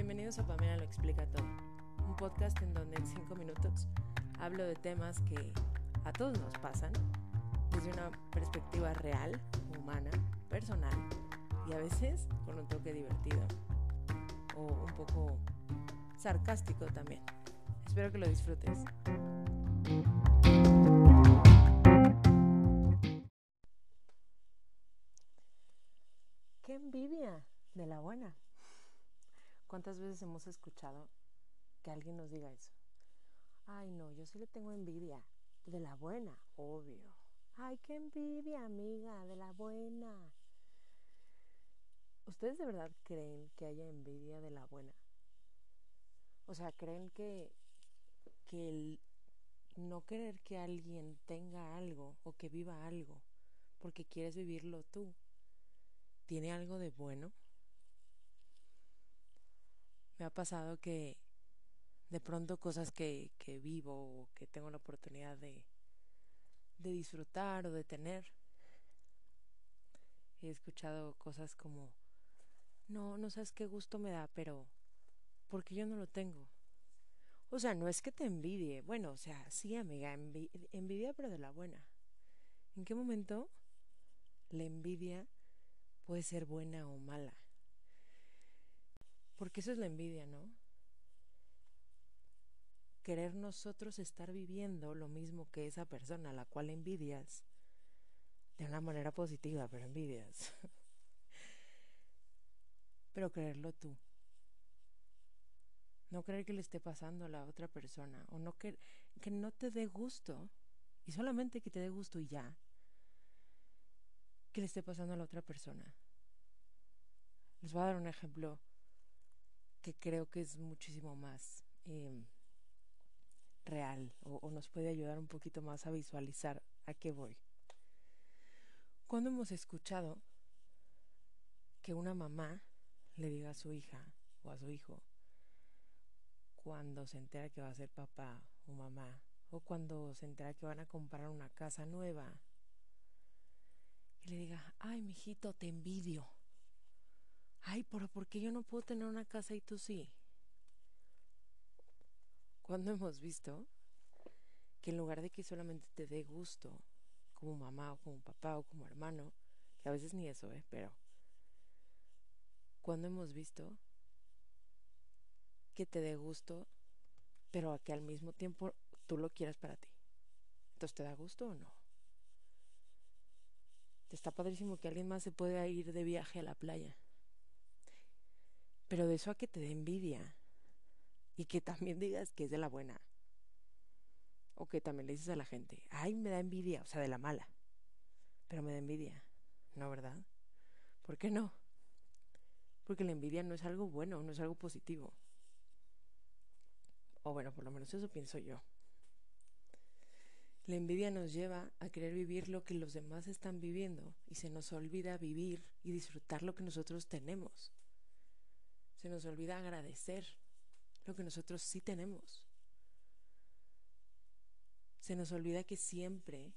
Bienvenidos a Pamela Lo Explica Todo, un podcast en donde en 5 minutos hablo de temas que a todos nos pasan desde una perspectiva real, humana, personal y a veces con un toque divertido o un poco sarcástico también. Espero que lo disfrutes. ¿Cuántas veces hemos escuchado que alguien nos diga eso? Ay, no, yo sí le tengo envidia de la buena, obvio. Ay, qué envidia, amiga, de la buena. ¿Ustedes de verdad creen que haya envidia de la buena? O sea, ¿creen que, que el no querer que alguien tenga algo o que viva algo porque quieres vivirlo tú tiene algo de bueno? Pasado que de pronto cosas que, que vivo o que tengo la oportunidad de, de disfrutar o de tener, he escuchado cosas como, no, no sabes qué gusto me da, pero porque yo no lo tengo. O sea, no es que te envidie, bueno, o sea, sí, amiga, envidia, pero de la buena. ¿En qué momento la envidia puede ser buena o mala? Porque eso es la envidia, ¿no? Querer nosotros estar viviendo lo mismo que esa persona a la cual envidias, de una manera positiva, pero envidias. pero creerlo tú. No creer que le esté pasando a la otra persona, o no que, que no te dé gusto, y solamente que te dé gusto y ya, que le esté pasando a la otra persona. Les voy a dar un ejemplo que creo que es muchísimo más em, real o, nos puede ayudar un poquito más a visualizar a qué voy. Cuando hemos escuchado que una mamá le diga a su hija o a su hijo cuando se entera que va a ser papá o mamá o cuando se entera que van a comprar una casa nueva y le diga, ay, mijito, te envidio. Ay, pero ¿por qué yo no puedo tener una casa y tú sí? Cuando hemos visto que en lugar de que solamente te dé gusto como mamá o como papá o como hermano, que a veces ni eso, ¿eh? Pero cuando hemos visto que te dé gusto, pero a que al mismo tiempo tú lo quieras para ti. Entonces, ¿te da gusto o no? Está padrísimo que alguien más se pueda ir de viaje a la playa. Pero de eso a que te dé envidia y que también digas que es de la buena. O que también le dices a la gente, ay, me da envidia, o sea, de la mala. Pero me da envidia. No, ¿verdad? ¿Por qué no? Porque la envidia no es algo bueno, no es algo positivo. O bueno, por lo menos eso pienso yo. La envidia nos lleva a querer vivir lo que los demás están viviendo y se nos olvida vivir y disfrutar lo que nosotros tenemos. Se nos olvida agradecer lo que nosotros sí tenemos. Se nos olvida que siempre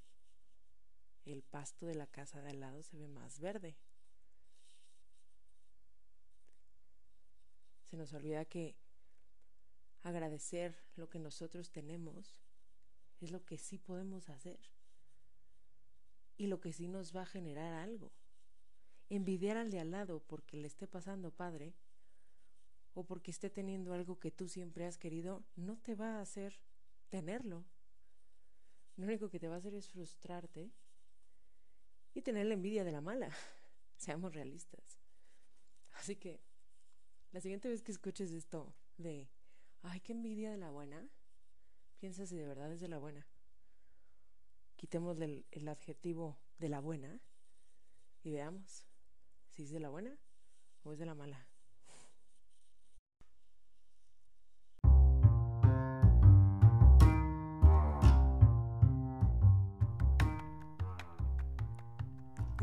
el pasto de la casa de al lado se ve más verde. Se nos olvida que agradecer lo que nosotros tenemos es lo que sí podemos hacer y lo que sí nos va a generar algo. Envidiar al de al lado porque le esté pasando padre o porque esté teniendo algo que tú siempre has querido, no te va a hacer tenerlo. Lo único que te va a hacer es frustrarte y tener la envidia de la mala. Seamos realistas. Así que la siguiente vez que escuches esto de, ay, qué envidia de la buena, piensa si de verdad es de la buena. Quitemos el, el adjetivo de la buena y veamos si es de la buena o es de la mala.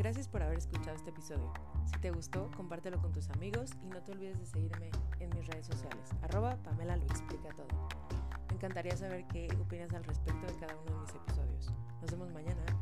Gracias por haber escuchado este episodio. Si te gustó, compártelo con tus amigos y no te olvides de seguirme en mis redes sociales. Arroba Pamela lo explica todo. Me encantaría saber qué opinas al respecto de cada uno de mis episodios. Nos vemos mañana.